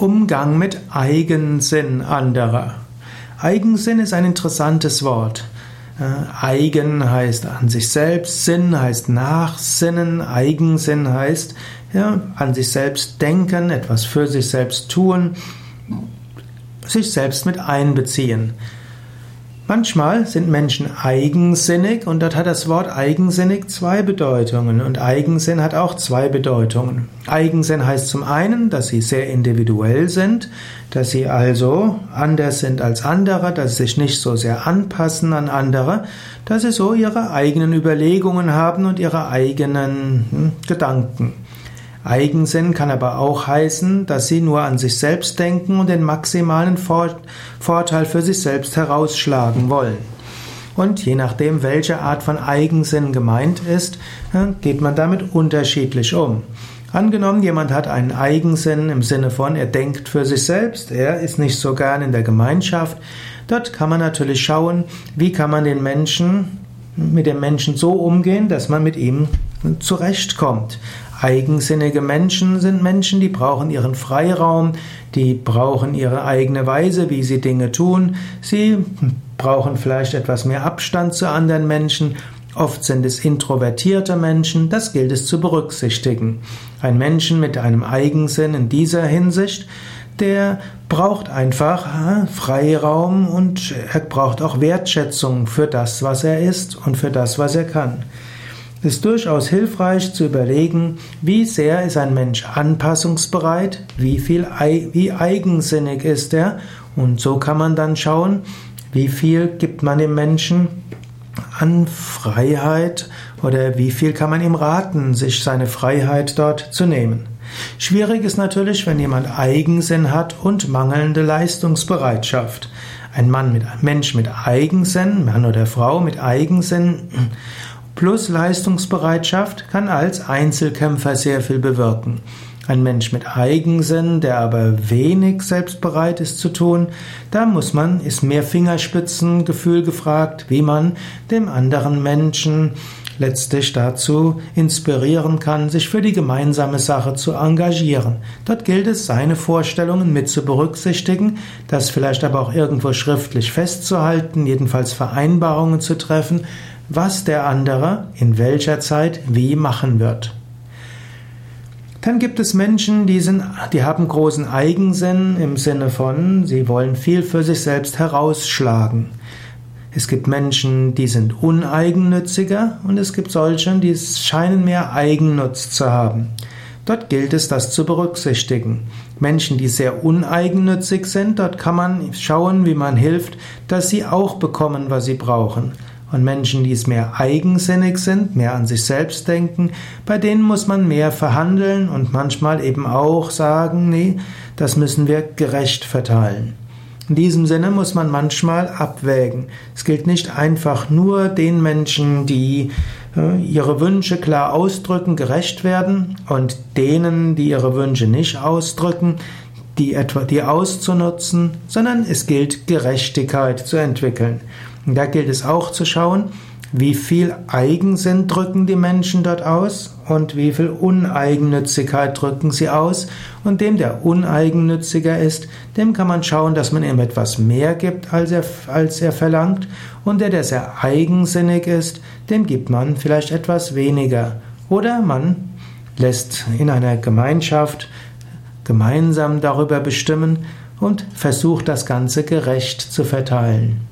Umgang mit Eigensinn anderer. Eigensinn ist ein interessantes Wort. Äh, Eigen heißt an sich selbst, Sinn heißt nachsinnen, Eigensinn heißt ja, an sich selbst denken, etwas für sich selbst tun, sich selbst mit einbeziehen. Manchmal sind Menschen eigensinnig und dort hat das Wort eigensinnig zwei Bedeutungen und Eigensinn hat auch zwei Bedeutungen. Eigensinn heißt zum einen, dass sie sehr individuell sind, dass sie also anders sind als andere, dass sie sich nicht so sehr anpassen an andere, dass sie so ihre eigenen Überlegungen haben und ihre eigenen hm, Gedanken. Eigensinn kann aber auch heißen, dass sie nur an sich selbst denken und den maximalen Vorteil für sich selbst herausschlagen wollen. Und je nachdem, welche Art von Eigensinn gemeint ist, geht man damit unterschiedlich um. Angenommen, jemand hat einen Eigensinn im Sinne von, er denkt für sich selbst, er ist nicht so gern in der Gemeinschaft. Dort kann man natürlich schauen, wie kann man den Menschen, mit dem Menschen so umgehen, dass man mit ihm zurechtkommt. Eigensinnige Menschen sind Menschen, die brauchen ihren Freiraum, die brauchen ihre eigene Weise, wie sie Dinge tun. Sie brauchen vielleicht etwas mehr Abstand zu anderen Menschen. Oft sind es introvertierte Menschen, das gilt es zu berücksichtigen. Ein Menschen mit einem Eigensinn in dieser Hinsicht, der braucht einfach äh, Freiraum und er braucht auch Wertschätzung für das, was er ist und für das, was er kann. Es ist durchaus hilfreich zu überlegen, wie sehr ist ein Mensch anpassungsbereit, wie viel wie eigensinnig ist er und so kann man dann schauen, wie viel gibt man dem Menschen an Freiheit oder wie viel kann man ihm raten, sich seine Freiheit dort zu nehmen. Schwierig ist natürlich, wenn jemand Eigensinn hat und mangelnde Leistungsbereitschaft. Ein Mann mit, Mensch mit Eigensinn, Mann oder Frau mit Eigensinn plus Leistungsbereitschaft kann als Einzelkämpfer sehr viel bewirken. Ein Mensch mit Eigensinn, der aber wenig selbstbereit ist zu tun, da muss man, ist mehr Fingerspitzengefühl gefragt, wie man dem anderen Menschen letztlich dazu inspirieren kann, sich für die gemeinsame Sache zu engagieren. Dort gilt es, seine Vorstellungen mit zu berücksichtigen, das vielleicht aber auch irgendwo schriftlich festzuhalten, jedenfalls Vereinbarungen zu treffen, was der andere in welcher Zeit wie machen wird. Dann gibt es Menschen, die, sind, die haben großen Eigensinn im Sinne von, sie wollen viel für sich selbst herausschlagen. Es gibt Menschen, die sind uneigennütziger und es gibt solche, die scheinen mehr Eigennutz zu haben. Dort gilt es, das zu berücksichtigen. Menschen, die sehr uneigennützig sind, dort kann man schauen, wie man hilft, dass sie auch bekommen, was sie brauchen. Und Menschen, die es mehr eigensinnig sind, mehr an sich selbst denken, bei denen muss man mehr verhandeln und manchmal eben auch sagen, nee, das müssen wir gerecht verteilen. In diesem Sinne muss man manchmal abwägen. Es gilt nicht einfach nur den Menschen, die äh, ihre Wünsche klar ausdrücken, gerecht werden und denen, die ihre Wünsche nicht ausdrücken, die etwa die auszunutzen, sondern es gilt Gerechtigkeit zu entwickeln. Da gilt es auch zu schauen, wie viel Eigensinn drücken die Menschen dort aus und wie viel Uneigennützigkeit drücken sie aus. Und dem, der uneigennütziger ist, dem kann man schauen, dass man ihm etwas mehr gibt, als er, als er verlangt. Und der, der sehr eigensinnig ist, dem gibt man vielleicht etwas weniger. Oder man lässt in einer Gemeinschaft gemeinsam darüber bestimmen und versucht das Ganze gerecht zu verteilen.